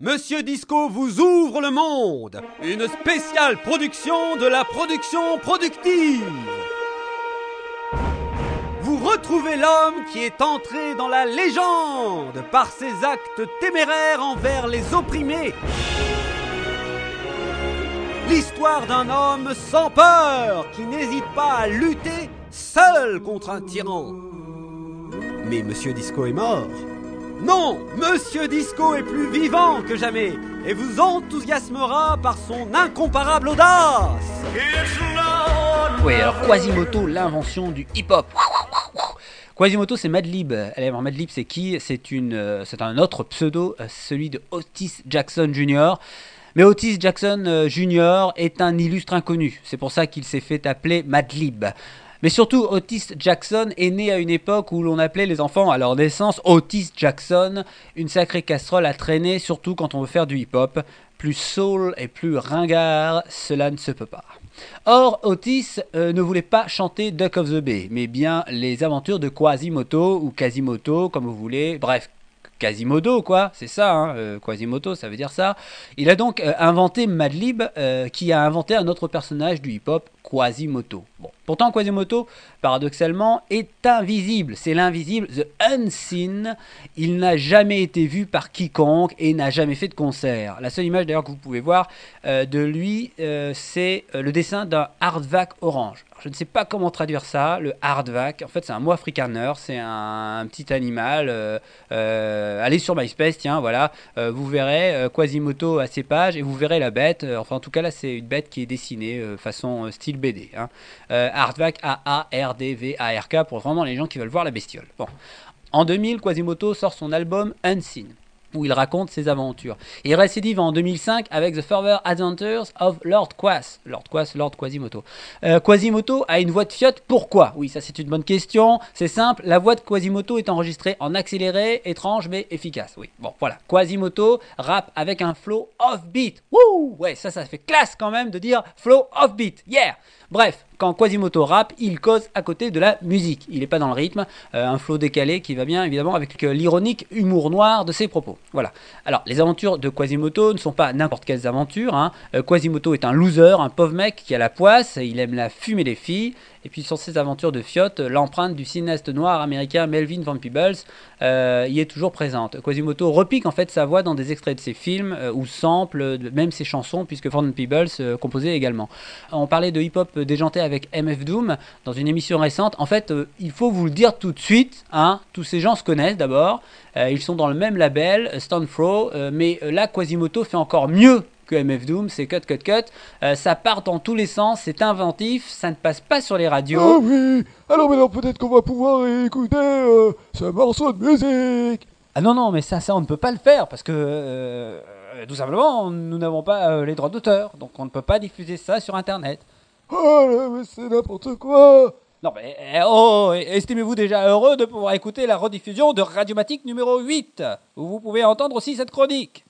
Monsieur Disco vous ouvre le monde. Une spéciale production de la production productive. Vous retrouvez l'homme qui est entré dans la légende par ses actes téméraires envers les opprimés. L'histoire d'un homme sans peur qui n'hésite pas à lutter seul contre un tyran. Mais Monsieur Disco est mort. Non, Monsieur Disco est plus vivant que jamais et vous enthousiasmera par son incomparable audace. Oui, alors Quasimoto, l'invention du hip-hop. Quasimoto, c'est Madlib. Alors Madlib, c'est qui? C'est une, euh, c'est un autre pseudo, euh, celui de Otis Jackson Jr. Mais Otis Jackson euh, Jr. est un illustre inconnu. C'est pour ça qu'il s'est fait appeler Madlib. Mais surtout, Otis Jackson est né à une époque où l'on appelait les enfants à leur naissance Otis Jackson, une sacrée casserole à traîner, surtout quand on veut faire du hip-hop. Plus soul et plus ringard, cela ne se peut pas. Or, Otis euh, ne voulait pas chanter Duck of the Bay, mais bien les aventures de Quasimoto ou Quasimoto, comme vous voulez. Bref, Quasimodo, quoi, c'est ça, hein, euh, Quasimoto, ça veut dire ça. Il a donc euh, inventé Madlib, euh, qui a inventé un autre personnage du hip-hop, Quasimoto. Bon, pourtant Quasimoto, paradoxalement, est invisible. C'est l'invisible, the unseen. Il n'a jamais été vu par quiconque et n'a jamais fait de concert. La seule image d'ailleurs que vous pouvez voir euh, de lui, euh, c'est euh, le dessin d'un hardback orange. Je ne sais pas comment traduire ça, le hardback. En fait, c'est un mot afrikaner, c'est un, petit animal. allez sur MySpace, tiens, voilà. Vous verrez Quasimoto à ses pages et vous verrez la bête. Enfin, en tout cas, là, c'est une bête qui est dessinée façon style BD. Hein. Hardback, A-A-R-D-V-A-R-K, pour vraiment les gens qui veulent voir la bestiole. Bon. En 2000, Quasimoto sort son album Unseen où il raconte ses aventures. Il récidive en 2005 avec The Further Adventures of Lord Quas. Lord Quas, Lord Quasimoto. Euh, a une voix de fiotte, pourquoi? Oui, ça c'est une bonne question. C'est simple, la voix de Quasimoto est enregistrée en accéléré, étrange mais efficace. Oui, bon, voilà. Quasimoto rappe avec un flow off-beat. Ouais, ça, ça fait classe quand même de dire flow off-beat. Yeah Bref, quand Quasimoto rappe, il cause à côté de la musique. Il n'est pas dans le rythme, euh, un flow décalé qui va bien évidemment avec euh, l'ironique humour noir de ses propos. Voilà. Alors, les aventures de Quasimoto ne sont pas n'importe quelles aventures. hein. Euh, Quasimoto est un loser, un pauvre mec qui a la poisse, il aime la fumée des filles. Et puis sur ses aventures de fiotte, l'empreinte du cinéaste noir américain Melvin Van Peebles euh, y est toujours présente. Quasimoto repique en fait sa voix dans des extraits de ses films euh, ou sample même ses chansons puisque Van Peebles euh, composait également. On parlait de hip-hop déjanté avec MF Doom dans une émission récente. En fait, il faut vous le dire tout de suite, hein, tous ces gens se connaissent d'abord, ils sont dans le même label, Stonefro, euh, mais là Quasimoto fait encore mieux que MF Doom, c'est cut, cut, cut. Euh, ça part dans tous les sens, c'est inventif, ça ne passe pas sur les Ah radios. oui Alors maintenant peut-être qu'on va pouvoir écouter euh, ce morceau de musique Ah non, non, mais ça, ça, on ne peut pas le faire parce que euh, tout simplement, nous n'avons pas les droits d'auteur, donc on ne peut pas diffuser ça sur Internet. Oh là, mais c'est n'importe quoi Non, mais eh, oh, estimez-vous déjà heureux de pouvoir écouter la rediffusion de Radiomatique numéro 8, où vous pouvez entendre aussi cette chronique